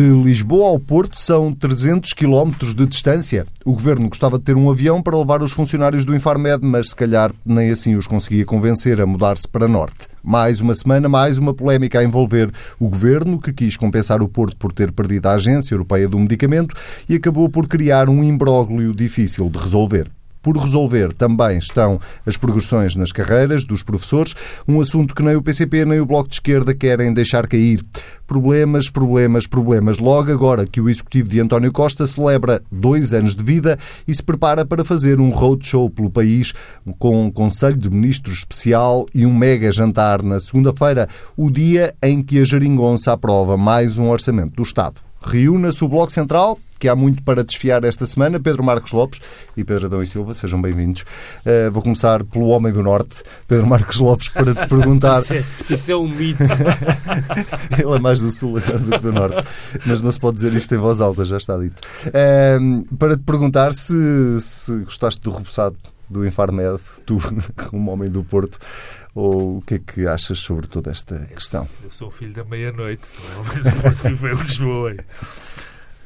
De Lisboa ao Porto são 300 quilómetros de distância. O governo gostava de ter um avião para levar os funcionários do Infarmed, mas se calhar nem assim os conseguia convencer a mudar-se para norte. Mais uma semana, mais uma polémica a envolver o governo, que quis compensar o Porto por ter perdido a Agência Europeia do Medicamento e acabou por criar um imbróglio difícil de resolver. Por resolver também estão as progressões nas carreiras dos professores, um assunto que nem o PCP nem o Bloco de Esquerda querem deixar cair. Problemas, problemas, problemas. Logo agora que o executivo de António Costa celebra dois anos de vida e se prepara para fazer um roadshow pelo país com um Conselho de Ministros especial e um mega jantar na segunda-feira, o dia em que a Jeringonça aprova mais um orçamento do Estado. Reúna-se o Bloco Central, que há muito para desfiar esta semana. Pedro Marcos Lopes e Pedro Adão e Silva, sejam bem-vindos. Uh, vou começar pelo Homem do Norte, Pedro Marcos Lopes, para te perguntar. isso, é, isso é um mito. Ele é mais do Sul agora do que do Norte, mas não se pode dizer isto em voz alta, já está dito. Uh, para te perguntar se, se gostaste do repousado do Infarmed, tu, como homem do Porto, ou o que é que achas sobre toda esta questão? Eu sou filho da meia-noite, é? Lisboa.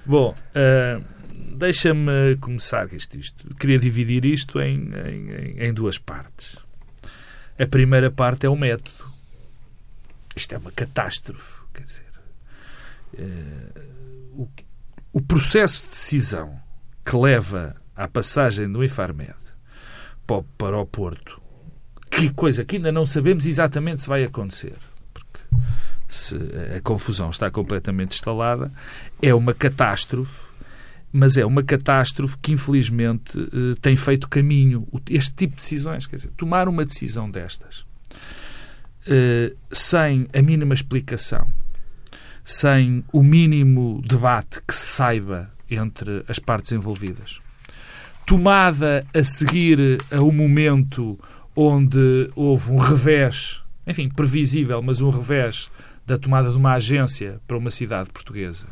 Bom, uh, deixa-me começar isto, isto. Queria dividir isto em, em, em duas partes. A primeira parte é o método. Isto é uma catástrofe. Quer dizer, uh, o, o processo de decisão que leva à passagem do Infarmed para o Porto que coisa que ainda não sabemos exatamente se vai acontecer. Porque se a confusão está completamente instalada, é uma catástrofe, mas é uma catástrofe que infelizmente eh, tem feito caminho. Este tipo de decisões, quer dizer, tomar uma decisão destas eh, sem a mínima explicação, sem o mínimo debate que se saiba entre as partes envolvidas, tomada a seguir a um momento onde houve um revés, enfim, previsível, mas um revés da tomada de uma agência para uma cidade portuguesa,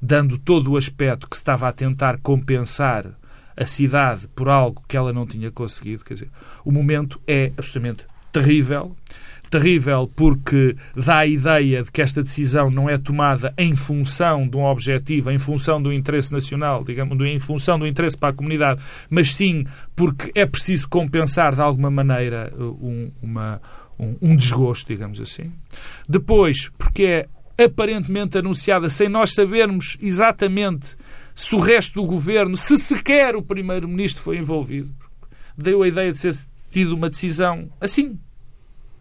dando todo o aspecto que estava a tentar compensar a cidade por algo que ela não tinha conseguido. Quer dizer, o momento é absolutamente terrível. Terrível porque dá a ideia de que esta decisão não é tomada em função de um objetivo, em função do interesse nacional, digamos, em função do interesse para a comunidade, mas sim porque é preciso compensar de alguma maneira um, uma, um, um desgosto, digamos assim. Depois, porque é aparentemente anunciada sem nós sabermos exatamente se o resto do governo, se sequer o primeiro-ministro foi envolvido. Deu a ideia de ser tido uma decisão assim,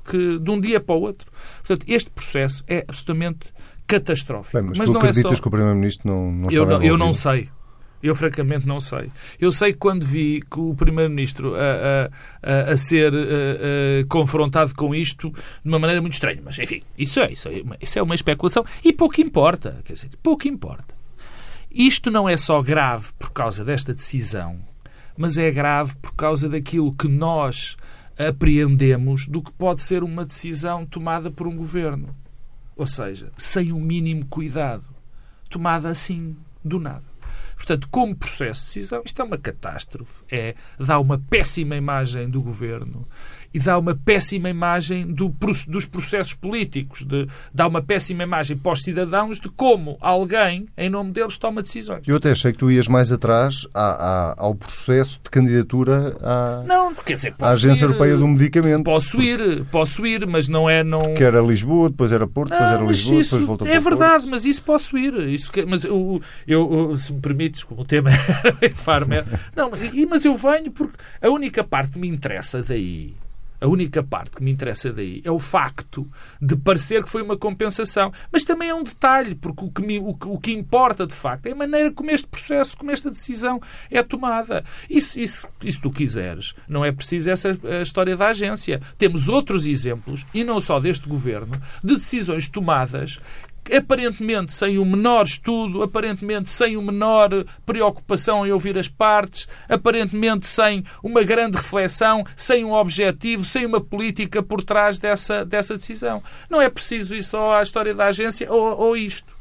que de um dia para o outro. Portanto, este processo é absolutamente catastrófico. Bem, mas, mas tu não acreditas é só... que o Primeiro-Ministro não, não eu não, eu não sei. Eu, francamente, não sei. Eu sei que quando vi que o Primeiro-Ministro a, a, a, ser a, confrontado com isto de uma maneira muito estranha. Mas, enfim, isso é, isso, é uma, isso é uma especulação. E pouco importa. Quer dizer, pouco importa. Isto não é só grave por causa desta decisão, mas é grave por causa daquilo que nós apreendemos do que pode ser uma decisão tomada por um governo. Ou seja, sem o mínimo cuidado. Tomada assim, do nada. Portanto, como processo de decisão, isto é uma catástrofe. É, dá uma péssima imagem do governo e dá uma péssima imagem do, dos processos políticos, de, dá uma péssima imagem para os cidadãos de como alguém, em nome deles, toma decisões. Eu até achei que tu ias mais atrás à, à, ao processo de candidatura à, não, quer dizer, à Agência ir, Europeia do Medicamento. Posso ir, posso ir, mas não é... Não... Porque era Lisboa, depois era Porto, depois era Lisboa, depois voltou É verdade, Porto. mas isso posso ir. Isso, mas eu, eu, se me permites, como o tema é Farmer... Não, mas eu venho porque a única parte que me interessa daí a única parte que me interessa daí é o facto de parecer que foi uma compensação. Mas também é um detalhe, porque o que, me, o, o que importa de facto é a maneira como este processo, como esta decisão é tomada. E se, e se tu quiseres, não é preciso essa história da agência. Temos outros exemplos, e não só deste governo, de decisões tomadas aparentemente sem o menor estudo, aparentemente sem o menor preocupação em ouvir as partes, aparentemente sem uma grande reflexão, sem um objetivo, sem uma política por trás dessa, dessa decisão. Não é preciso ir só à história da agência ou, ou isto,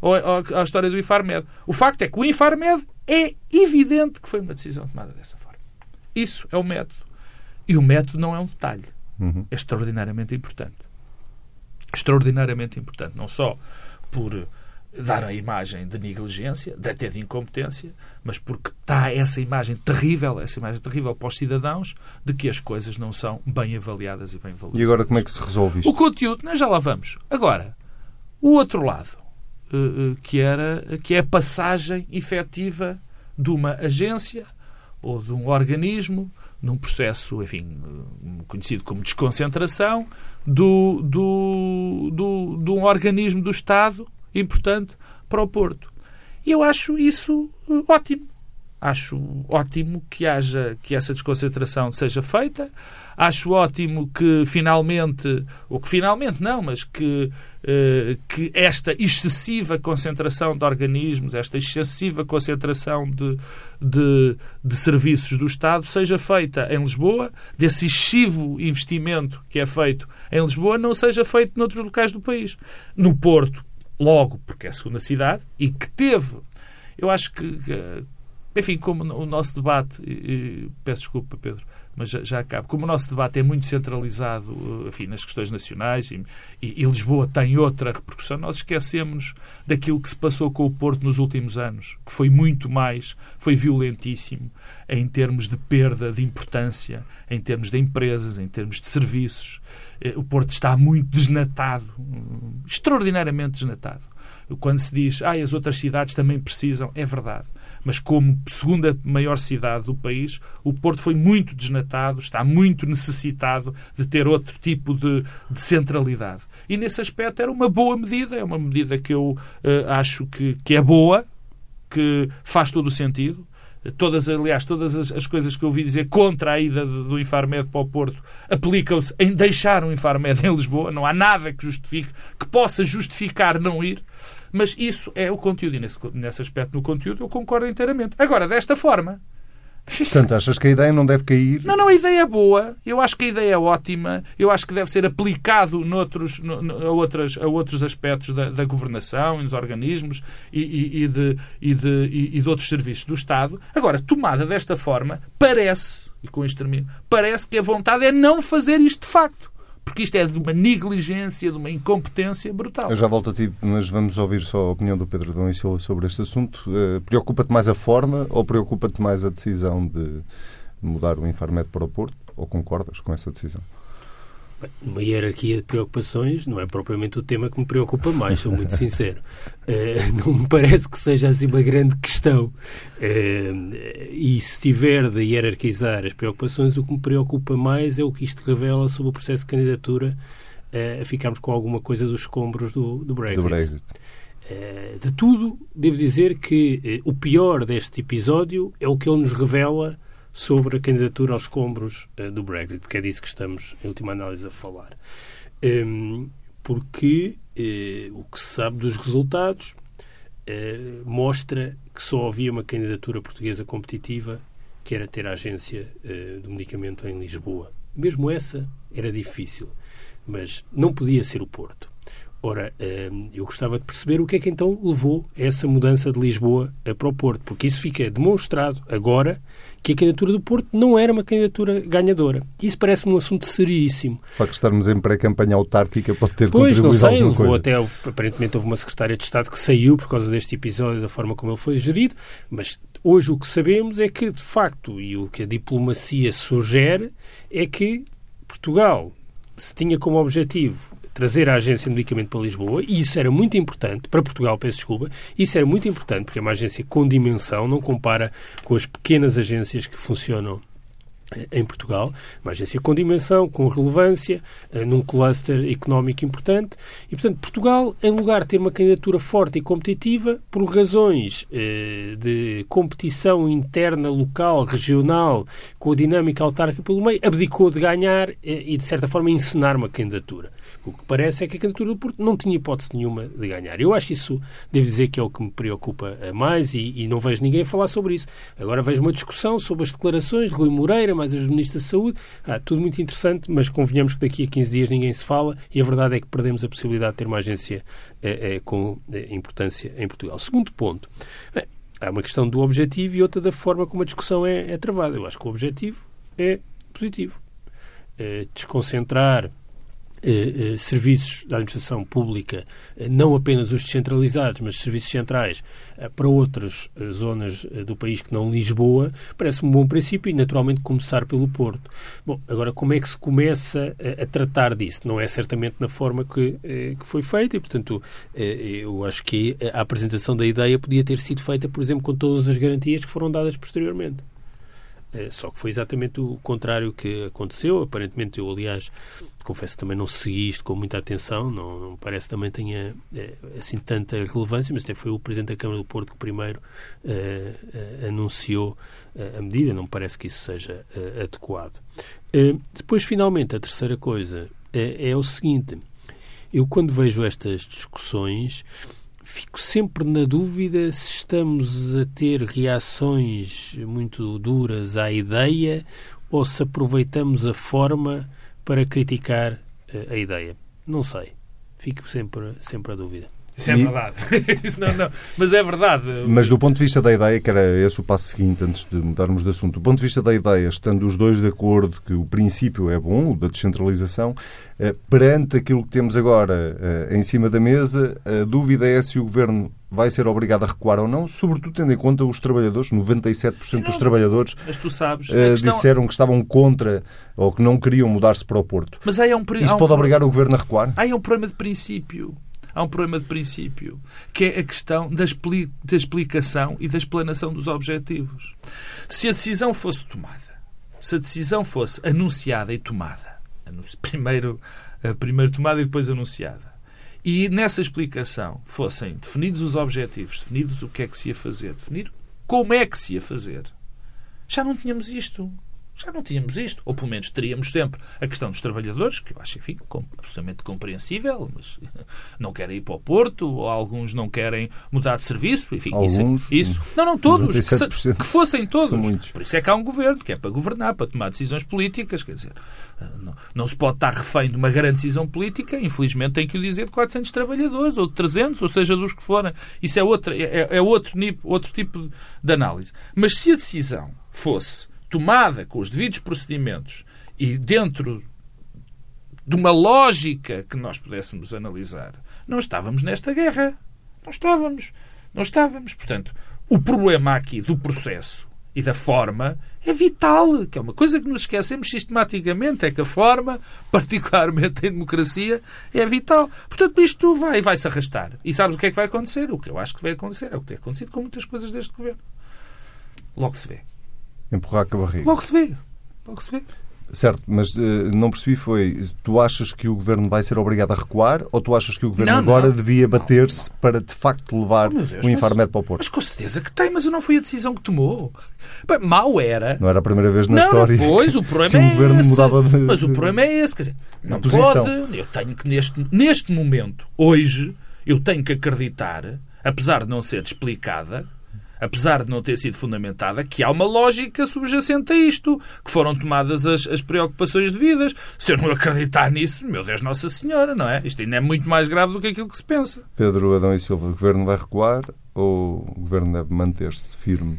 ou, ou à história do Infarmed. O facto é que o Infarmed é evidente que foi uma decisão tomada dessa forma. Isso é o método. E o método não é um detalhe. Uhum. É extraordinariamente importante extraordinariamente importante, não só por dar a imagem de negligência, de até de incompetência, mas porque está essa imagem terrível, essa imagem terrível para os cidadãos, de que as coisas não são bem avaliadas e bem valorizadas. E agora como é que se resolve isto? O conteúdo, nós já lá vamos. Agora, o outro lado, eh, eh, que, era, que é a passagem efetiva de uma agência ou de um organismo num processo, enfim, eh, conhecido como desconcentração, do, do, do, de um organismo do Estado importante para o Porto. E eu acho isso ótimo. Acho ótimo que haja que essa desconcentração seja feita. Acho ótimo que finalmente, ou que finalmente não, mas que, eh, que esta excessiva concentração de organismos, esta excessiva concentração de, de, de serviços do Estado seja feita em Lisboa, desse excessivo investimento que é feito em Lisboa não seja feito noutros locais do país. No Porto, logo, porque é a segunda cidade, e que teve. Eu acho que, enfim, como o nosso debate, e, peço desculpa, Pedro, mas já, já acabo. Como o nosso debate é muito centralizado enfim, nas questões nacionais e, e, e, Lisboa tem outra repercussão, nós esquecemos daquilo que se passou com o Porto nos últimos anos, que foi muito mais, foi violentíssimo em termos de perda de importância, em termos de empresas, em termos de serviços. Eh, o Porto está muito desnatado, extraordinariamente desnatado. Quando se diz, ah, as outras cidades também precisam, é verdade mas como segunda maior cidade do país, o Porto foi muito desnatado, está muito necessitado de ter outro tipo de, de centralidade. E nesse aspecto era uma boa medida, é uma medida que eu uh, acho que, que é boa, que faz todo o sentido. Todas, aliás, todas as, as, coisas que eu ouvi dizer contra a ida do Infarmed para o Porto aplicam-se em deixar o Infarmed em Lisboa. Não há nada que justifique, que possa justificar não ir. Mas isso é o conteúdo. E nesse, nesse aspecto, no conteúdo, eu concordo inteiramente. Agora, desta forma, Portanto, achas que a ideia não deve cair? Não, não, a ideia é boa. Eu acho que a ideia é ótima. Eu acho que deve ser aplicado noutros, no, no, a, outras, a outros aspectos da, da governação e nos organismos e, e, e, de, e, de, e, de outros serviços do Estado. Agora, tomada desta forma, parece, e com isto termino, parece que a vontade é não fazer isto de facto porque isto é de uma negligência, de uma incompetência brutal. Eu já volto a ti, mas vamos ouvir só a opinião do Pedro Dom e Silva sobre este assunto. Uh, preocupa-te mais a forma ou preocupa-te mais a decisão de mudar o Infarmed para o Porto? Ou concordas com essa decisão? Uma hierarquia de preocupações não é propriamente o tema que me preocupa mais, sou muito sincero. Uh, não me parece que seja assim uma grande questão. Uh, e se tiver de hierarquizar as preocupações, o que me preocupa mais é o que isto revela sobre o processo de candidatura uh, a ficarmos com alguma coisa dos escombros do, do Brexit. Do Brexit. de tudo, devo dizer que o pior deste episódio é o que ele nos revela sobre a candidatura aos escombros uh, do Brexit, porque é disso que estamos, em última análise, a falar. Um, porque uh, o que se sabe dos resultados uh, mostra que só havia uma candidatura portuguesa competitiva, que era ter a agência do medicamento em Lisboa. Mesmo essa era difícil, mas não podia ser o Porto. Ora, eu gostava de perceber o que é que então levou a essa mudança de Lisboa para o Porto, porque isso fica demonstrado agora que a candidatura do Porto não era uma candidatura ganhadora. Isso parece-me um assunto seríssimo. Facto de estarmos em pré-campanha autárquica pode ter pois, não sei, levou coisa. até, aparentemente houve uma secretária de Estado que saiu por causa deste episódio, da forma como ele foi gerido, mas hoje o que sabemos é que, de facto, e o que a diplomacia sugere, é que Portugal se tinha como objetivo trazer a agência de medicamento para Lisboa, e isso era muito importante, para Portugal, peço desculpa, isso era muito importante, porque é uma agência com dimensão, não compara com as pequenas agências que funcionam em Portugal, uma agência com dimensão, com relevância, eh, num cluster económico importante. E, portanto, Portugal, em lugar de ter uma candidatura forte e competitiva, por razões eh, de competição interna, local, regional, com a dinâmica autárquica pelo meio, abdicou de ganhar eh, e, de certa forma, encenar uma candidatura. O que parece é que a candidatura do Porto não tinha hipótese nenhuma de ganhar. Eu acho isso, devo dizer, que é o que me preocupa mais e, e não vejo ninguém falar sobre isso. Agora vejo uma discussão sobre as declarações de Rui Moreira, mais as ministras de Saúde. Ah, tudo muito interessante, mas convenhamos que daqui a 15 dias ninguém se fala e a verdade é que perdemos a possibilidade de ter uma agência eh, eh, com eh, importância em Portugal. Segundo ponto. Há uma questão do objetivo e outra da forma como a discussão é, é travada. Eu acho que o objetivo é positivo. desconcentrar eh, eh, serviços da administração pública, eh, não apenas os descentralizados, mas serviços centrais, para outras zonas do país que não Lisboa, parece-me um bom princípio e, naturalmente, começar pelo Porto. Bom, agora, como é que se começa a, a tratar disso? Não é certamente na forma que, que foi feita e, portanto, eu acho que a apresentação da ideia podia ter sido feita, por exemplo, com todas as garantias que foram dadas posteriormente. É, só que foi exatamente o contrário que aconteceu. Aparentemente, eu, aliás, confesso que também não segui isto com muita atenção, não, não parece também tenha é, assim tanta relevância, mas até foi o Presidente da Câmara do Porto que primeiro é, é, anunciou a medida, não me parece que isso seja adequado. depois, finalmente, a terceira coisa é, é o seguinte: eu, quando vejo estas discussões fico sempre na dúvida se estamos a ter reações muito duras à ideia ou se aproveitamos a forma para criticar eh, a ideia. Não sei. Fico sempre, sempre a dúvida. Isso é e... verdade. não, não. Mas é verdade. Mas do ponto de vista da ideia, que era esse o passo seguinte, antes de mudarmos de assunto, do ponto de vista da ideia, estando os dois de acordo que o princípio é bom, o da descentralização, eh, perante aquilo que temos agora eh, em cima da mesa, a dúvida é se o Governo vai ser obrigado a recuar ou não, sobretudo tendo em conta os trabalhadores, 97% não, dos trabalhadores sabes, uh, questão... disseram que estavam contra ou que não queriam mudar-se para o Porto. Mas aí é um, Isso um pode obrigar o Governo a recuar? Aí é um problema de princípio há um problema de princípio, que é a questão da, da explicação e da explanação dos objetivos. Se a decisão fosse tomada, se a decisão fosse anunciada e tomada, primeiro, primeiro tomada e depois anunciada, e nessa explicação fossem definidos os objetivos, definidos o que é que se ia fazer, definido como é que se ia fazer, já não tínhamos isto já não tínhamos isto. Ou pelo menos teríamos sempre a questão dos trabalhadores, que eu acho, enfim, absolutamente compreensível, mas não querem ir para o Porto, ou alguns não querem mudar de serviço, enfim, alguns, isso, isso. Não, não, todos, que, que, fossem todos. Por isso é que há um governo, que é para governar, para tomar decisões políticas, quer dizer, não, não se pode estar refém de uma grande decisão política, infelizmente tem que o dizer de 400 trabalhadores, ou de 300, ou seja, dos que forem. Isso é, outra, é, é outro, outro tipo de análise. Mas se a decisão fosse tomada com os devidos procedimentos e dentro de uma lógica que nós pudéssemos analisar, não estávamos nesta guerra. Não estávamos. Não estávamos. Portanto, o problema aqui do processo e da forma é vital, que é uma coisa que nos esquecemos sistematicamente, é que a forma, particularmente em democracia, é vital. Portanto, isto vai, vai se arrastar. E sabes o que é que vai acontecer? O que eu acho que vai acontecer é o que tem acontecido com muitas coisas deste governo. Logo se vê. Empurrar com a barriga. Logo se vê. Logo se vê. Certo, mas uh, não percebi foi, tu achas que o Governo vai ser obrigado a recuar ou tu achas que o Governo não, agora não, devia bater-se para de facto levar oh, Deus, o Infarmed para o Porto? Mas com certeza que tem, mas não foi a decisão que tomou. Bem, mal era. Não era a primeira vez na não, história pois, o problema que é o Governo esse. mudava de Mas o problema é esse, quer dizer, não pode, eu tenho que neste, neste momento, hoje, eu tenho que acreditar, apesar de não ser explicada, apesar de não ter sido fundamentada, que há uma lógica subjacente a isto, que foram tomadas as, as preocupações devidas. Se eu não acreditar nisso, meu Deus Nossa Senhora, não é? Isto ainda é muito mais grave do que aquilo que se pensa. Pedro Adão e Silva, o Governo vai recuar ou o Governo deve manter-se firme?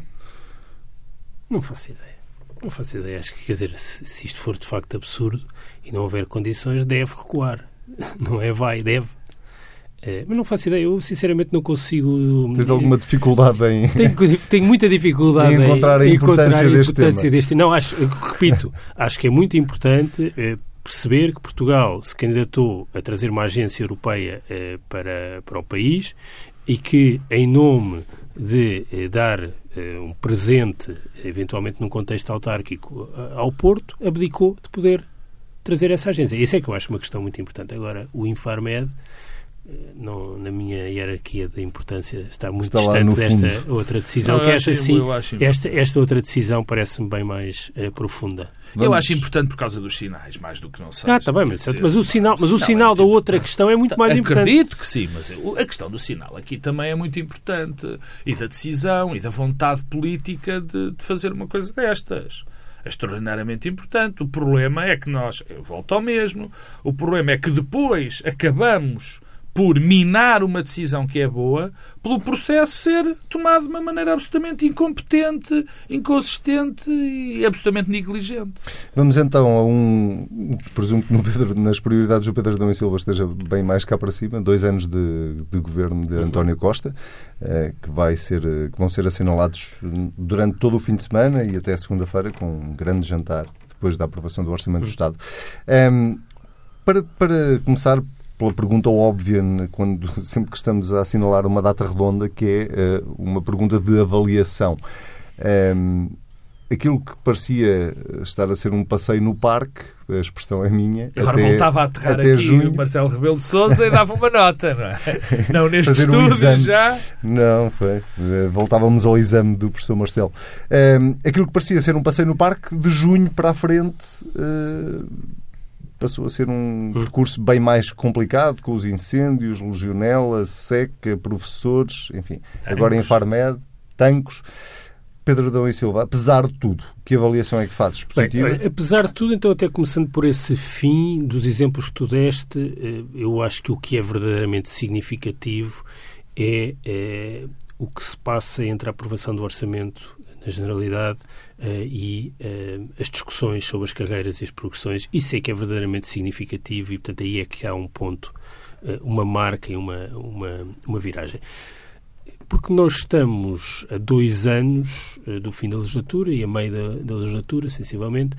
Não faço ideia. Não faço ideia. Acho que, quer dizer, se, se isto for de facto absurdo e não houver condições, deve recuar. Não é vai, deve. É, mas não faço ideia, eu sinceramente não consigo. Tens alguma dificuldade em. Tenho, tenho muita dificuldade em encontrar a importância, encontrar a importância deste, deste, Não, acho, repito, acho que é muito importante é, perceber que Portugal se candidatou a trazer uma agência europeia é, para, para o país e que, em nome de é, dar um presente, eventualmente num contexto autárquico, ao Porto, abdicou de poder trazer essa agência. Isso é que eu acho uma questão muito importante. Agora, o Infarmed não, na minha hierarquia de importância está muito está distante desta outra decisão, não, que esta sim, esta, esta outra decisão parece-me bem mais uh, profunda. Vamos. Eu acho importante por causa dos sinais, mais do que não sei. Ah, está bem, mas, mas, o sinal, mas o sinal, é da outra questão é muito mais Acredito importante. Acredito que sim, mas a questão do sinal aqui também é muito importante. E da decisão e da vontade política de, de fazer uma coisa destas é extraordinariamente importante. O problema é que nós, eu volto ao mesmo, o problema é que depois acabamos por minar uma decisão que é boa, pelo processo ser tomado de uma maneira absolutamente incompetente, inconsistente e absolutamente negligente. Vamos então a um. Presumo que no Pedro, nas prioridades do Pedro Adão e Silva esteja bem mais cá para cima. Dois anos de, de governo de António Costa, eh, que, vai ser, que vão ser assinalados durante todo o fim de semana e até segunda-feira, com um grande jantar depois da aprovação do Orçamento do Estado. Um, ehm, para, para começar pela pergunta óbvia, quando, sempre que estamos a assinalar uma data redonda, que é uh, uma pergunta de avaliação. Um, ehm, aquilo que parecia estar a ser um passeio no parque, a expressão é minha. Agora até, voltava a aterrar aqui junho. o Marcelo Rebelo de Souza e dava uma nota, não é? Não, neste estúdio um já. Não, foi. Eh, voltávamos ao exame do professor Marcelo. Um, ehm, aquilo que parecia ser um passeio no parque, de junho para a frente. Uh, passou a ser um hum. percurso bem mais complicado, com os incêndios, legionela, seca, professores, enfim. Tancos. Agora em Farmed, tancos. Pedro Adão e Silva, apesar de tudo, que avaliação é que fazes? Positiva? Bem, apesar de tudo, então, até começando por esse fim dos exemplos que tu deste, eh, eu acho que o que é verdadeiramente significativo é, é o que se passa entre a aprovação do orçamento na generalidade, uh, e uh, as discussões sobre as carreiras e as progressões. Isso é que é verdadeiramente significativo e, portanto, aí é que há um ponto, uh, uma marca e uma, uma, uma viragem. Porque nós estamos a dois anos do fim da legislatura e a meio da, da legislatura, sensivelmente,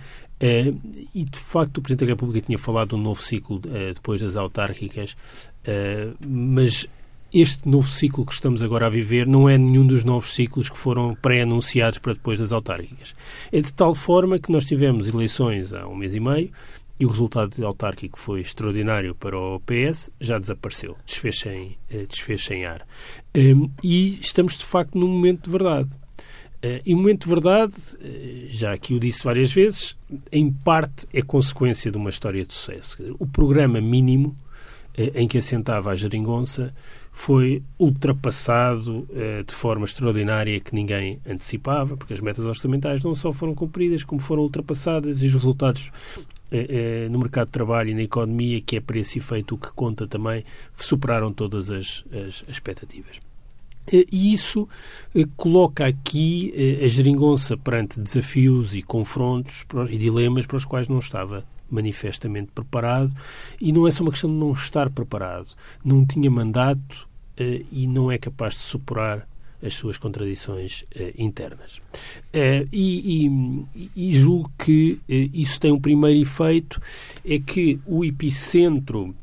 e de facto o Presidente da República tinha falado de um novo ciclo depois das autárquicas, mas este novo ciclo que estamos agora a viver não é nenhum dos novos ciclos que foram pré-anunciados para depois das autárquicas. É de tal forma que nós tivemos eleições há um mês e meio e o resultado autárquico foi extraordinário para o PS, já desapareceu, desfez em, eh, desfez em ar. Um, e estamos, de facto, num momento de verdade. Uh, e o momento de verdade, uh, já aqui o disse várias vezes, em parte é consequência de uma história de sucesso. O programa mínimo em que assentava a geringonça foi ultrapassado eh, de forma extraordinária que ninguém antecipava, porque as metas orçamentais não só foram cumpridas, como foram ultrapassadas e os resultados eh, eh, no mercado de trabalho e na economia, que é para esse efeito o que conta também, superaram todas as, as, as expectativas. E isso coloca aqui a geringonça perante desafios e confrontos e dilemas para os quais não estava manifestamente preparado e não é só uma questão de não estar preparado. Não tinha mandato uh, e não é capaz de superar as suas contradições uh, internas. Uh, e, e, e, julgo que isso tem um primeiro efeito, é que o epicentro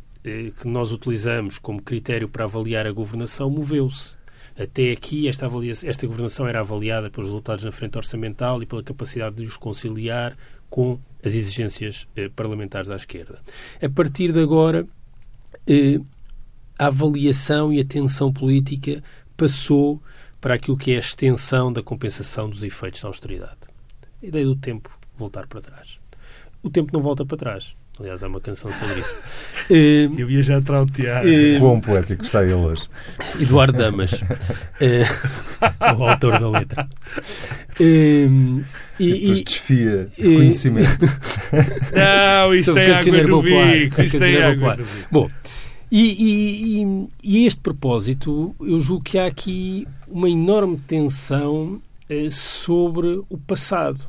que nós utilizamos como critério para avaliar a governação moveu-se. Até aqui, esta, esta governação era avaliada pelos resultados na frente orçamental e pela capacidade de os conciliar com as exigências eh, parlamentares da esquerda. A partir de agora, eh, a avaliação e a tensão política passou para aquilo que é a extensão da compensação dos efeitos da austeridade. A ideia do tempo voltar para trás. O tempo não volta para trás. Aliás, há uma canção sobre isso. Uh, Eu ia já trautear. Uh, Quão poético está ele hoje. Eduardo Damas, uh, o autor da letra. Uh, e, e desfia e, conhecimento. Não, isto é água no bico. Isto é água no bico. Bom, e, e, e, a este propósito, eu julgo que há aqui uma enorme tensão eh, sobre o passado.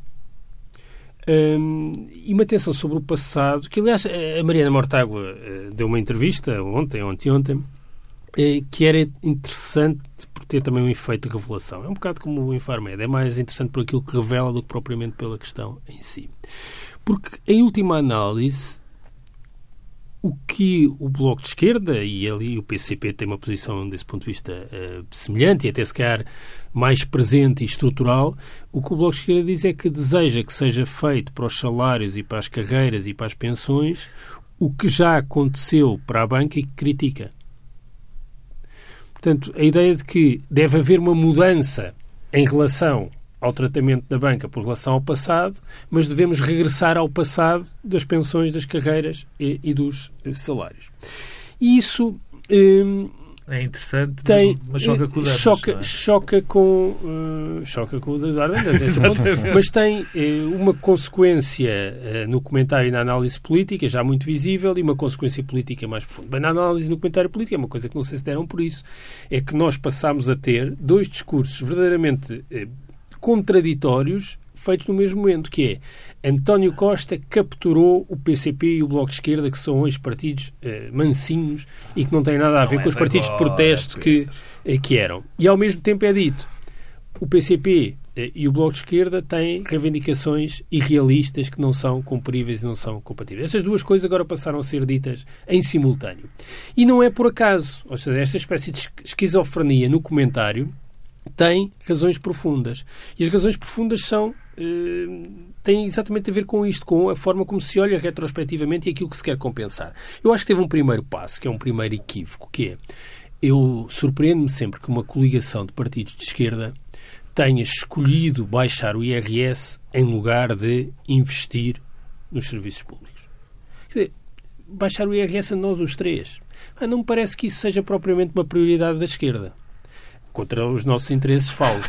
Um, e uma tensão sobre o passado, que aliás a Mariana Mortágua uh, deu uma entrevista ontem, ontem, ontem, que era interessante por ter também um efeito de revelação. É um bocado como o Infarmed, é mais interessante por aquilo que revela do que propriamente pela questão em si. Porque, em última análise, o que o Bloco de Esquerda e ali o PCP tem uma posição desse ponto de vista uh, semelhante e até se calhar mais presente e estrutural, o que o Bloco de Esquerda diz é que deseja que seja feito para os salários e para as carreiras e para as pensões o que já aconteceu para a banca e que critica. Portanto, a ideia de que deve haver uma mudança em relação ao tratamento da banca por relação ao passado, mas devemos regressar ao passado das pensões, das carreiras e, e dos salários. E isso hum, É interessante, tem, mas, mas choca com o Damas, choca, é? choca com uh, choca com o Darwin, mas tem uh, uma consequência uh, no comentário e na análise política já muito visível e uma consequência política mais profunda. Bem, na análise no comentário político é uma coisa que não sei se deram por isso, é que nós passámos a ter dois discursos verdadeiramente contraditórios feitos no mesmo momento, que é António Costa capturou o PCP e o Bloco de Esquerda, que são hoje partidos uh, mansinhos e que não têm nada a ver Não com é os partidos de protesto que, uh, que eram. E ao mesmo tempo é dito, o PCP uh, e o Bloco de Esquerda têm reivindicações irrealistas que não são cumpríveis e não são compatíveis. Essas duas coisas agora passaram a ser ditas em simultâneo. E não é por acaso, ou seja, esta espécie de esquizofrenia no comentário tem razões profundas. E as razões profundas são têm exatamente a ver com isto, com a forma como se olha retrospectivamente e aquilo que se quer compensar. Eu acho que teve um primeiro passo, que é um primeiro equívoco, que é eu surpreendo-me sempre que uma coligação de partidos de esquerda tenha escolhido baixar o IRS em lugar de investir nos serviços públicos. Quer dizer, baixar o IRS a nós os três. Ah, não me parece que isso seja propriamente uma prioridade da esquerda contra os nossos interesses falo.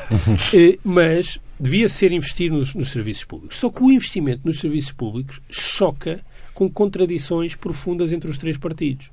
Mas devia ser investido nos, nos, serviços públicos. Só que o investimento nos serviços públicos choca com contradições profundas entre os três partidos.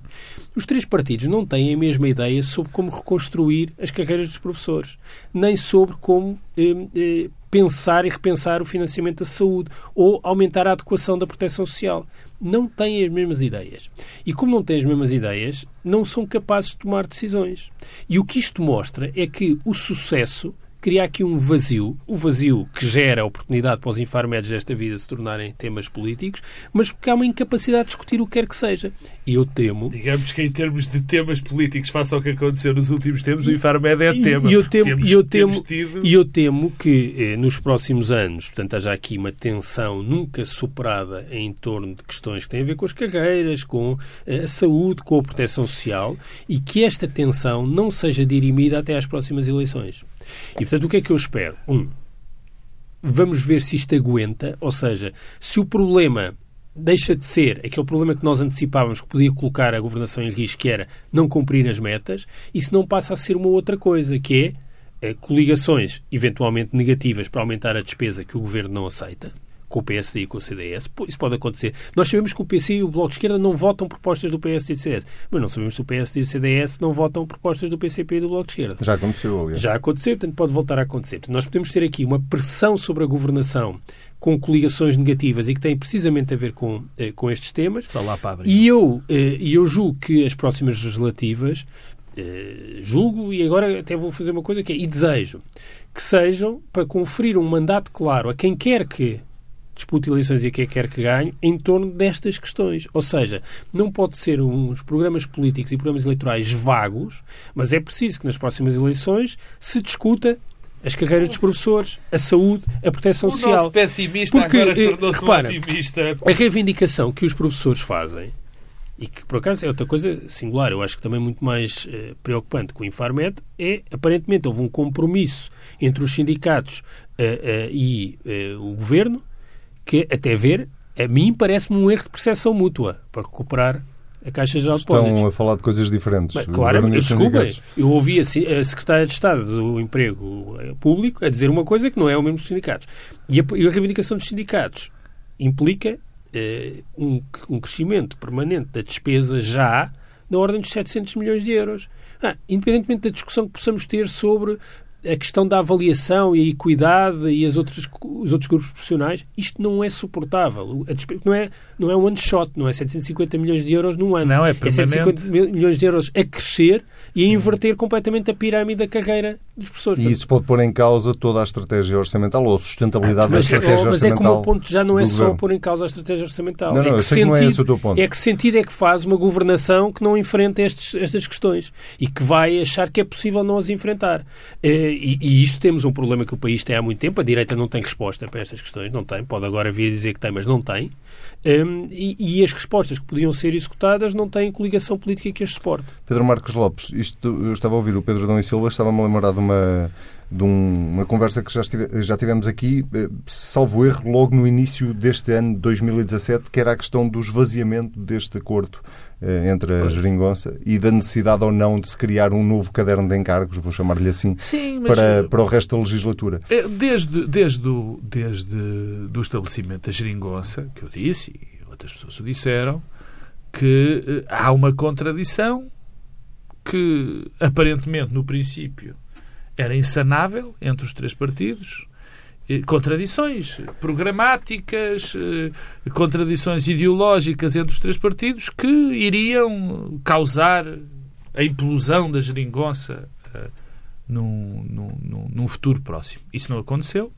Os três partidos não têm a mesma ideia sobre como reconstruir as carreiras dos professores, nem sobre como eh, eh, pensar e repensar o financiamento da saúde ou aumentar a adequação da proteção social. Não têm as mesmas ideias. E como não têm as mesmas ideias, não são capazes de tomar decisões. E o que isto mostra é que o sucesso cria aqui um vazio, o vazio que gera a oportunidade para os infarmédios desta vida se tornarem temas políticos, mas porque há uma incapacidade de discutir o que quer que seja. E eu temo... Digamos que em termos de temas políticos, face ao que aconteceu nos últimos tempos, o Infarmed é tema. E eu temo, temos, eu temo, tido... eu temo que eh, nos próximos anos, portanto, haja aqui uma tensão nunca superada em torno de questões que têm a ver com as carreiras, com eh, a saúde, com a proteção social, e que esta tensão não seja dirimida até às próximas eleições. E, portanto, o que é que eu espero? Um, vamos ver se isto aguenta, ou seja, se o problema deixa de ser aquele problema que nós antecipávamos que podia colocar a governação em risco, que era não cumprir as metas, se não passa a ser uma outra coisa, que é coligações eventualmente negativas para aumentar a despesa que o governo não aceita, com o PSD e com o CDS. Isso pode acontecer. Nós sabemos que o PC e o Bloco de Esquerda não votam propostas do PSD e do CDS, mas não sabemos se o PSD e o CDS não votam propostas do PCP e do Bloco de Esquerda. Já aconteceu, aliás. Já aconteceu, portanto pode voltar a acontecer. Portanto, nós podemos ter aqui uma pressão sobre a governação com coligações negativas e que tem precisamente a ver com, eh, com estes temas. Só lá para abrir. E eu, eh, eu julgo que as próximas legislativas Uh, julgo e agora até vou fazer uma coisa que é e desejo que sejam para conferir um mandato claro a quem quer que dispute eleições e quem quer que ganhe em torno destas questões. Ou seja, não pode ser uns programas políticos e programas eleitorais vagos, mas é preciso que nas próximas eleições se discuta as carreiras dos professores, a saúde, a proteção o social. Nosso pessimista Porque, agora eh, tornou-se um repara, otimista. A reivindicação que os professores fazem e que, por acaso, é outra coisa singular, eu acho que também muito mais eh, preocupante com o Infarmed, é, aparentemente, houve um compromisso entre os sindicatos eh, e o governo que, até ver, a mim parece-me um erro de percepção mútua para recuperar a Caixa Geral de Depósitos. Estão a falar de coisas diferentes. Bem, claro, desculpem, eu ouvi a, a Secretária de Estado do Emprego Público a dizer uma coisa que não é o mesmo dos sindicatos. E a, e a reivindicação dos sindicatos implica eh, um, um crescimento permanente da despesa já na ordem dos 700 milhões de euros. Ah, independentemente da discussão que possamos ter sobre a questão da avaliação e a equidade e as outras, os outros grupos profissionais, isto não é suportável. Não é, não é um one shot, não é 750 milhões de euros num ano. Não, é é 750 permanente. milhões de euros a crescer e a inverter completamente a pirâmide da carreira dos professores. E isso pode pôr em causa toda a estratégia orçamental ou a sustentabilidade da mas, estratégia oh, mas é que o orçamental. meu ponto já não é só pôr em causa a estratégia orçamental. Não, não, é, que que não é sentido, esse o teu ponto. é que sentido é que faz uma governação que não enfrenta estes, estas questões e que vai achar que é possível não as enfrentar. Eh, E, e isto temos um problema que o país tem há muito tempo. A direita não tem resposta para estas questões, não tem. Pode agora vir dizer que tem, mas não tem. Hum, E, e as respostas que podiam ser executadas não têm coligação política que as suporte. Pedro Marcos Lopes, isto, eu estava a ouvir o Pedro Dom e Silva, estava-me a lembrar de uma uma, de um, uma conversa que já, estive, já tivemos aqui, eh, salvo erro, logo no início deste ano de 2017, que era a questão do esvaziamento deste acordo eh, entre a geringonça e da necessidade ou não de se criar um novo caderno de encargos, vou chamar-lhe assim, Sim, para, para o resto da legislatura. é, desde, desde, o, desde do estabelecimento da geringonça, que eu disse, e outras pessoas o disseram, que eh, há uma contradição que aparentemente no princípio era insanável entre os três partidos. Eh, Contradições programáticas, eh, contradições ideológicas entre os três partidos que iriam causar a implosão da geringonça eh, num, num, num- futuro próximo. Isso não aconteceu.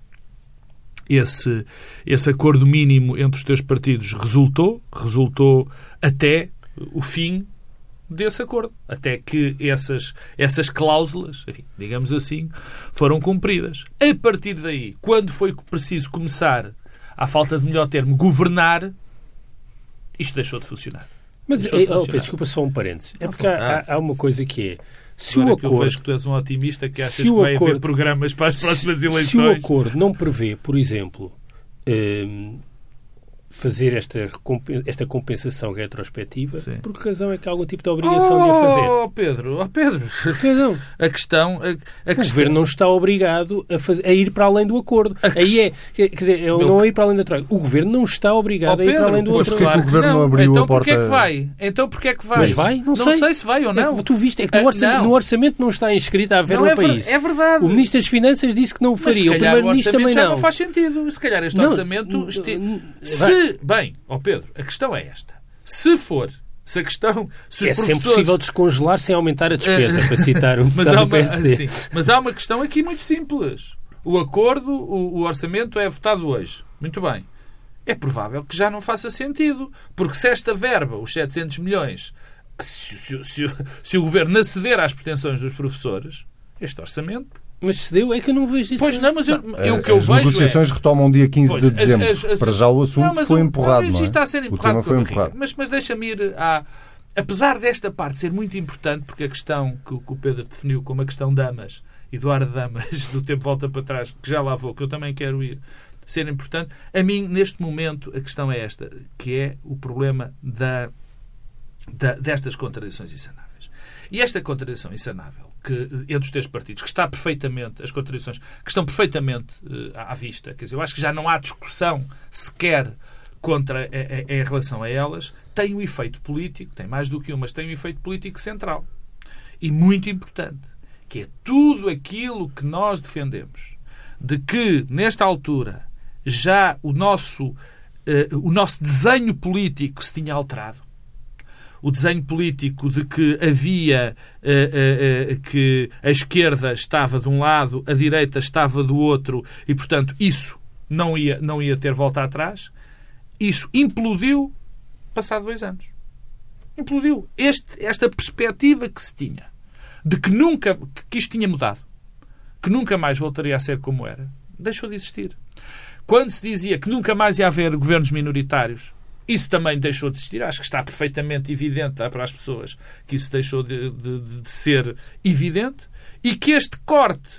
Esse, esse acordo mínimo entre os três partidos resultou, resultou até o fim desse acordo, até que essas, essas cláusulas, enfim, digamos assim, foram cumpridas. A partir daí, quando foi preciso começar, à falta de melhor termo, governar, isto deixou de funcionar. Mas, de eh, oh, funcionar. Pedro, desculpa só um parênteses. É porque há, há- há uma coisa que é. Se Agora o que eu acordo, vejo que tu és um otimista que achas que vai haver acordo- programas para as próximas se, se o eleições. acordo não prevê, por exemplo, hum, fazer esta, esta compensação retrospectiva, Sim. por que razão é que há algum tipo de obrigação de a fazer? Oh, Pedro, oh, Pedro. Por que razão? A questão, a, a O questão governo não está obrigado a, faz- a ir para além do acordo. Aí é, quer dizer, é o Meu- não a ir para além da troika. O governo não está obrigado Oh, a ir para Pedro, além do pois outro. porquê que o governo não abriu então a porta- porquê é que vai? Então porquê é que vai? Mas vai? Não sei. se vai ou não. É que tu viste, é que no Ah, orçamento, não. no orçamento não está inscrita a verba Não, é, para ver- isso. é verdade. O Ministro das Finanças disse que não Mas se faria. O o Primeiro-Ministro também não. não faz sentido. Se calhar este Não, orçamento... n- Se... Bem, ó Pedro, a questão é esta. Se for... Se a questão... Se É sempre possível descongelar sem aumentar a despesa, para citar o Mas há, uma, sim, mas há uma questão aqui muito simples. O acordo, o, o orçamento é votado hoje. Muito bem. É provável que já não faça sentido. Porque se esta verba, os 700 milhões, se, se- se- se o governo aceder às pretensões dos professores, este orçamento. Mas se deu, é que eu não vejo isso. Pois não, mas eu, eu, o que As eu vejo é. negociações retomam dia 15 Pois, de as- dezembro. as- as- Para já o assunto Não, mas foi o- empurrado. Não é? está a ser o empurrado a foi empurrado. Mas, mas deixa-me ir à. Apesar desta parte ser muito importante, porque a questão que, o- que o Pedro definiu como a questão Damas, Eduardo Damas, do tempo volta para trás, que já lá vou, que eu também quero ir, ser importante, a mim, neste momento, a questão é esta, que é o problema da, da- destas contradições insanáveis. E esta contradição insanável, que eh, entre os três partidos, que está perfeitamente, as contradições que estão perfeitamente eh, à vista, quer dizer, eu acho que já não há discussão sequer contra eh, em relação a elas, tem um efeito político, tem mais do que um, mas tem um efeito político central e muito importante, que é tudo aquilo que nós defendemos, de que nesta altura já o nosso eh, o nosso desenho político se tinha alterado o desenho político de que havia eh, eh, eh, que a esquerda estava de um lado, a direita estava do outro e, portanto, isso não ia, não ia ter volta atrás, isso implodiu passado dois anos. Implodiu. Este, esta perspectiva que se tinha de que nunca que isto tinha mudado, que nunca mais voltaria a ser como era, deixou de existir. Quando se dizia que nunca mais ia haver governos minoritários, isso também deixou de existir. Acho que está perfeitamente evidente para as pessoas que isso deixou de, de- de ser evidente e que este corte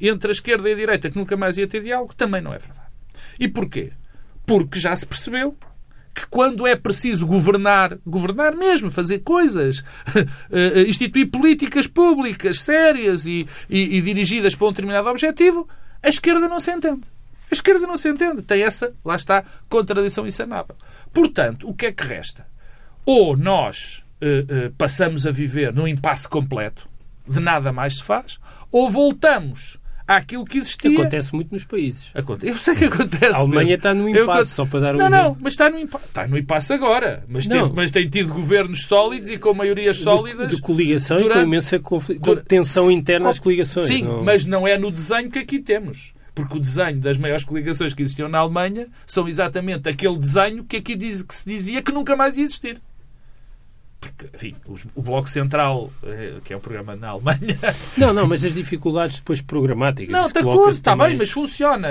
entre a esquerda e a direita, que nunca mais ia ter diálogo, também não é verdade. E porquê? Porque já se percebeu que quando é preciso governar, governar mesmo, fazer coisas, eh, instituir políticas públicas sérias e, e- e dirigidas para um determinado objetivo, a esquerda não se entende. A esquerda não se entende. Tem essa, lá está, contradição insanável. Portanto, o que é que resta? Ou nós eh, eh, passamos a viver num impasse completo, de nada mais se faz, ou voltamos àquilo que existia. Acontece muito nos países. Aconte- Eu sei que acontece. A Alemanha Pedro. está no Eu impasse, con- só para dar um Não, exemplo. não, mas está no impasse. Está no impasse agora. Mas, teve- mas tem tido governos sólidos e com maiorias sólidas. de, de coligação e durante- com imensa Dura- tensão interna às coligações. Sim, não- mas não é no desenho que aqui temos. Porque o desenho das maiores coligações que existiam na Alemanha são exatamente aquele desenho que aqui diz, que se dizia que nunca mais ia existir. Porque, enfim, os- o Bloco Central, eh, que é um programa na Alemanha, Não, não, mas as dificuldades depois programáticas. Não, está coloca-se está também. bem, mas funciona.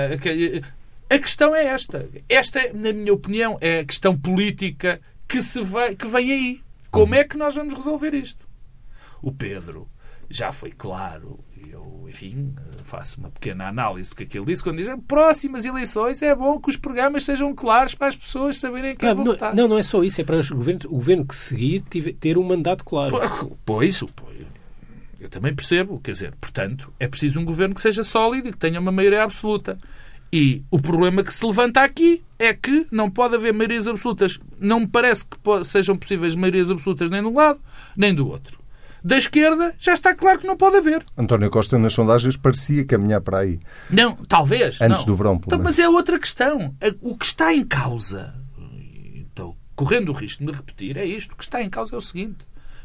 A questão é esta. Esta, na minha opinião, é a questão política que, se vai, que vem aí. Como é que nós vamos resolver isto? O Pedro já foi claro, eu, enfim, faço uma pequena análise do que aquilo disse, quando diz próximas eleições é bom que os programas sejam claros para as pessoas saberem quem Ah, vão não, votar. não, não é só isso, é para os governos, o governo que seguir ter um mandato claro. Pois, pois, eu também percebo, quer dizer, portanto, é preciso um governo que seja sólido e que tenha uma maioria absoluta. E o problema que se levanta aqui é que não pode haver maiorias absolutas. Não me parece que sejam possíveis maiorias absolutas nem de um lado, nem do outro. Da esquerda, já está claro que não pode haver. António Costa, nas sondagens, parecia caminhar para aí. Não, talvez. Antes não. do verão, pelo Então, menos. mas é outra questão. O que está em causa, então, correndo o risco de me repetir, é isto. O que está em causa é o seguinte.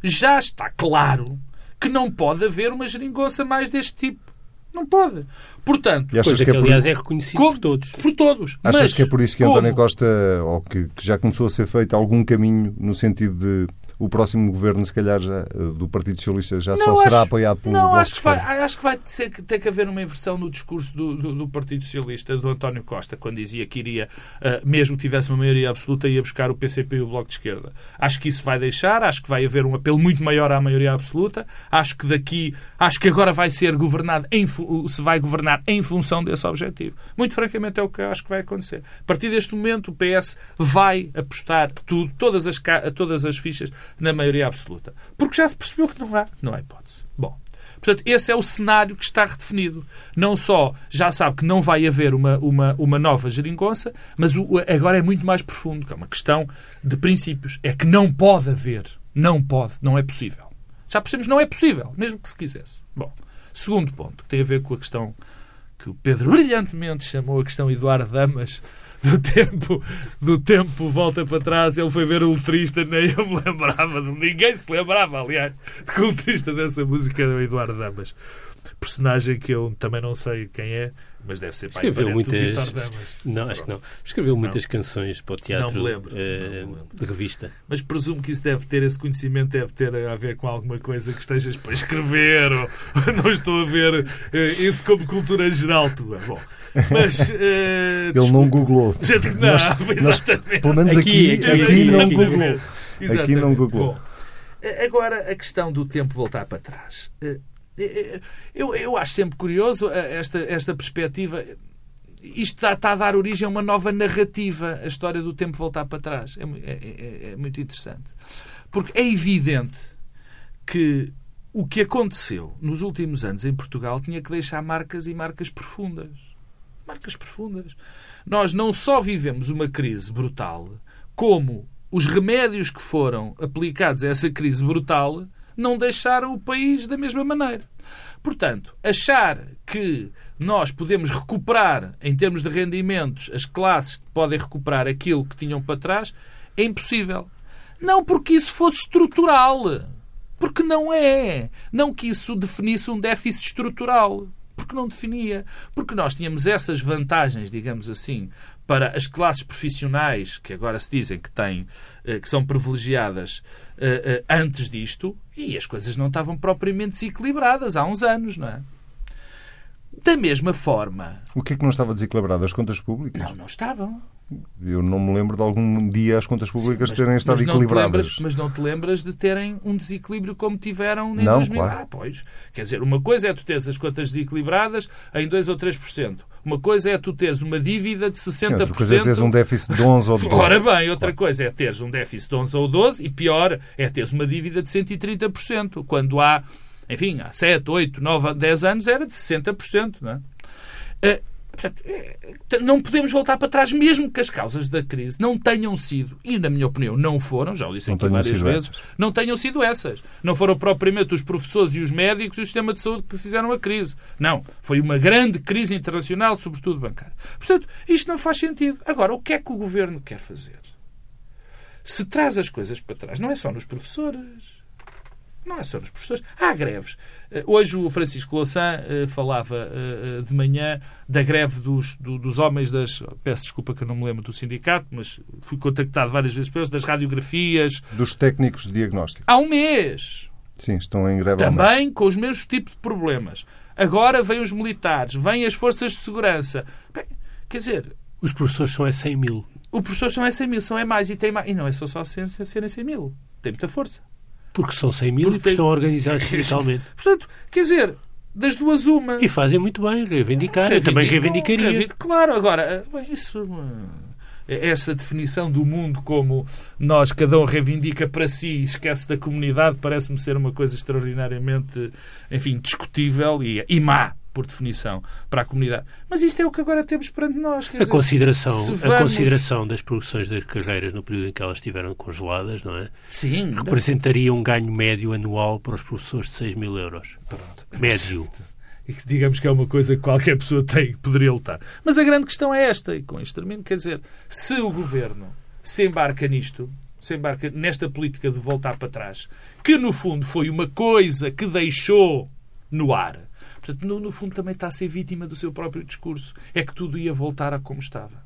Já está claro que não pode haver uma geringonça mais deste tipo. Não pode. Portanto, E Coisa que que, é por- aliás, é reconhecido como- por todos. por todos. Achas Mas que é por isso que como- António Costa, ou que, que já começou a ser feito algum caminho no sentido de o próximo governo, se calhar, já, eh, do Partido Socialista já só Não, será acho- apoiado pelo Não, acho que vai, acho que vai ter que, ter que haver uma inversão no discurso do, do, do Partido Socialista, do António Costa, quando dizia que iria, ah, mesmo que tivesse uma maioria absoluta, ia buscar o PCP e o Bloco de Esquerda. Acho que isso vai deixar, acho que vai haver um apelo muito maior à maioria absoluta. Acho que daqui, acho que agora vai ser governado, em, se vai governar em função desse objetivo. Muito francamente é o que eu acho que vai acontecer. A partir deste momento, o PS vai apostar tudo, todas as, todas as fichas na maioria absoluta. Porque já se percebeu que não há, não há hipótese. Bom, portanto, esse é o cenário que está redefinido. Não só já sabe que não vai haver uma, uma, uma nova geringonça, mas o- agora é muito mais profundo, que é uma questão de princípios. É que não pode haver. Não pode, não é possível. Já percebemos, não é possível, mesmo que se quisesse. Bom, segundo ponto, que tem a ver com a questão que o Pedro brilhantemente chamou a questão Eduardo Damas do tempo, do tempo volta para trás, ele foi ver o letrista, nem eu me lembrava, ninguém se lembrava, aliás, que o letrista dessa música era o Eduardo Damas. Personagem que eu também não sei quem é, mas deve ser pai Escreveu do muitas-. Não, acho que não. Escreveu muitas canções para o teatro Não me lembro, eh, não me lembro. de revista. Mas presumo que isso deve ter, esse conhecimento deve ter a ver com alguma coisa que estejas para escrever, ou não estou a ver eh, isso como cultura geral tua. Bom, mas. eh, Ele não googlou. Gente, não, exatamente. Pelo menos aqui, Aqui, aqui, aqui, não googlou. Exatamente. Aqui não googlou. Bom, agora a questão do tempo voltar para trás. Eh, eh, Eu, eu acho sempre curioso eh, esta, esta perspectiva. Isto está, está a dar origem a uma nova narrativa, a história do tempo voltar para trás. É, é- é- é muito interessante. Porque é evidente que o que aconteceu nos últimos anos em Portugal tinha que deixar marcas e marcas profundas. Marcas profundas. Nós não só vivemos uma crise brutal, como os remédios que foram aplicados a essa crise brutal não deixaram o país da mesma maneira. Portanto, achar que nós podemos recuperar, em termos de rendimentos, as classes podem recuperar aquilo que tinham para trás, é impossível. Não porque isso fosse estrutural. Porque não é. Não que isso definisse um déficit estrutural. Porque não definia. Porque nós tínhamos essas vantagens, digamos assim, para as classes profissionais, que agora se dizem que têm, eh, que são privilegiadas antes disto, e as coisas não estavam propriamente desequilibradas há uns anos, não é? Da mesma forma. O que é que não estava desequilibrado? As contas públicas? Não, não estavam. Eu não me lembro de algum dia as contas públicas Mas- terem estado mas equilibradas. lembras- mas não te lembras de terem um desequilíbrio como tiveram em Não, 2000? claro. Ah, pois. Quer dizer, uma coisa é tu teres as contas desequilibradas em 2 ou 3%. Uma coisa é tu teres uma dívida de 60%. Sim, outra coisa é teres um déficit de 11 ou de 12. Ora bem, outra coisa é teres um déficit de 11 ou 12 e pior é teres uma dívida de 130%, quando há, enfim, há 7, 8, 9, 10 anos era de 60%, não é? Eh, portanto, eh, não podemos voltar para trás, mesmo que as causas da crise não tenham sido, e na minha opinião não foram, já o disse Não aqui várias vezes, essas. não tenham sido essas. Não foram propriamente os professores e os médicos e o sistema de saúde que fizeram a crise. Não. Foi uma grande crise internacional, sobretudo bancária. Portanto, isto não faz sentido. Agora, o que é que o governo quer fazer? Se traz as coisas para trás, não é só nos professores. Não é só nos professores. Há greves. Eh, Hoje o Francisco Louçã eh, falava eh, de manhã da greve dos, do- dos homens das. Peço desculpa que eu não me lembro do sindicato, mas fui contactado várias vezes pelos, das radiografias. Dos técnicos de diagnóstico. Há um mês. Sim, estão em greve há um mês. Também com os mesmos tipos de problemas. Agora vêm os militares, vêm as forças de segurança. Bem, quer dizer, Os professores são é 100 mil. os professores são é 100 mil, são é mais e tem mais. E não é só, só ser- serem 100 mil. Tem muita força. Porque são 100 mil Porque e porque estão organizados sindicalmente. Portanto, quer dizer, das duas uma. E fazem muito bem, reivindicar. Eu também reivindicaria. reivindico- Claro, agora, bem, isso. eh, Essa definição do mundo como nós, cada um reivindica para si e esquece da comunidade, parece-me ser uma coisa extraordinariamente, enfim, discutível e, e má, por definição, para a comunidade. Mas isto é o que agora temos perante nós. A dizer, consideração, se a vamos- consideração das produções das carreiras no período em que elas estiveram congeladas, não é? Sim, Representaria um ganho médio anual para os professores de 6 mil euros. pronto. Médio. e que digamos que é uma coisa que qualquer pessoa tem, poderia lutar. Mas a grande questão é esta, e com isto termino, quer dizer, se o governo se embarca nisto, se embarca nesta política de voltar para trás, que no fundo foi uma coisa que deixou no ar. Portanto, no, no fundo também está a ser vítima do seu próprio discurso. É que tudo ia voltar a como estava.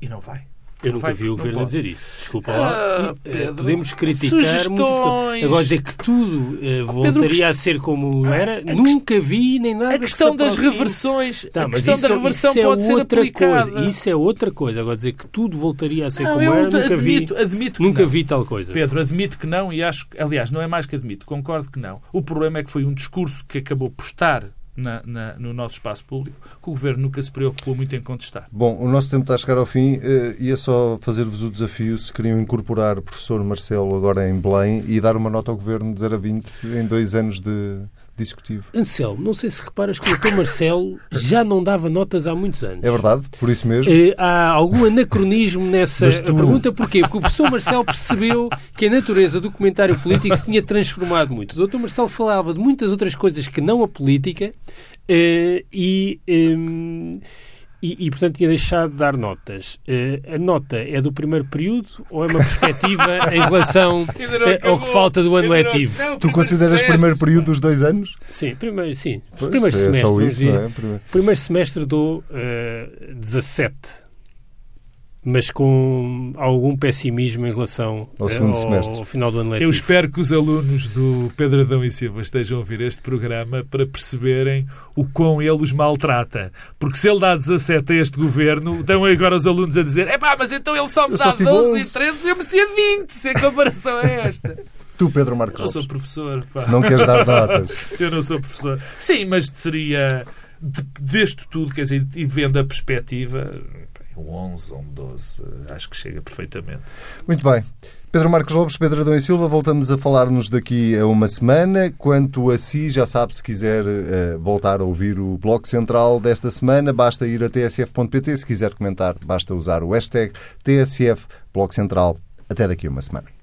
E não vai. Eu nunca vi o governo a dizer isso. Desculpa Ah, lá. E, eh, Pedro, podemos criticar muitas sugestões. Agora dizer que tudo eh, voltaria a ser como era, a nunca vi nem nada A questão que das reversões, Tá, a questão isso da reversão é pode ser outra aplicada. Coisa. Isso é outra coisa. Agora dizer que tudo voltaria a ser Não, como era, nunca admito, vi. admito Nunca não. vi tal coisa. Pedro, admito que não e acho que, aliás, não é mais que admito, concordo que não. O problema é que foi um discurso que acabou por estar na- na- no nosso espaço público que o Governo nunca se preocupou muito em contestar. Bom, o nosso tempo está a chegar ao fim. Eh, ia só fazer-vos o desafio se queriam incorporar o professor Marcelo agora em Belém e dar uma nota ao Governo de 0 a 20 em dois anos de, de executivo. Anselmo, não sei se reparas que o Dr. Marcelo já não dava notas há muitos anos. É verdade? Por isso mesmo? Eh, há algum anacronismo nessa tu- pergunta. Porquê? Porque o professor Marcelo percebeu que a natureza do comentário político se tinha transformado muito. O Dr. Marcelo falava de muitas outras coisas que não a política eh, e, em, e, e, portanto, tinha deixado de dar notas. Eh, a nota é do primeiro período ou é uma perspectiva em relação eh, ao que falta do ano letivo? Tu consideras primeiro período dos dois anos? Sim, primeiro, sim. Pois, primeiro é semestre. isso, não é? Primeiro- Primeiro semestre dou eh, 17, mas com algum pessimismo em relação Ao eh, semestre. ao final do ano Eu letivo. espero que os alunos do Pedro Adão e Silva estejam a ouvir este programa para perceberem o quão ele os maltrata. Porque se ele dá 17 a este governo, estão agora os alunos a dizer: é pá, mas então ele só me Eu dá só tive 12 11." e 13, eu merecia 20. Se a comparação é esta. Tu, Pedro Marcos Eu sou professor, pá. não queres dar notas? Eu não sou professor. Sim, mas seria de- deste tudo, quer dizer, e vendo a perspectiva, um 11 ou um 12, acho que chega perfeitamente. Muito bem. Pedro Marcos Lopes, Pedro Adão e Silva, voltamos a falar-nos daqui a uma semana. Quanto a si, já sabe, se quiser eh, voltar a ouvir o Bloco Central desta semana, basta ir a tsf.pt. Se quiser comentar, basta usar o hashtag TSF Bloco Central. Até daqui a uma semana.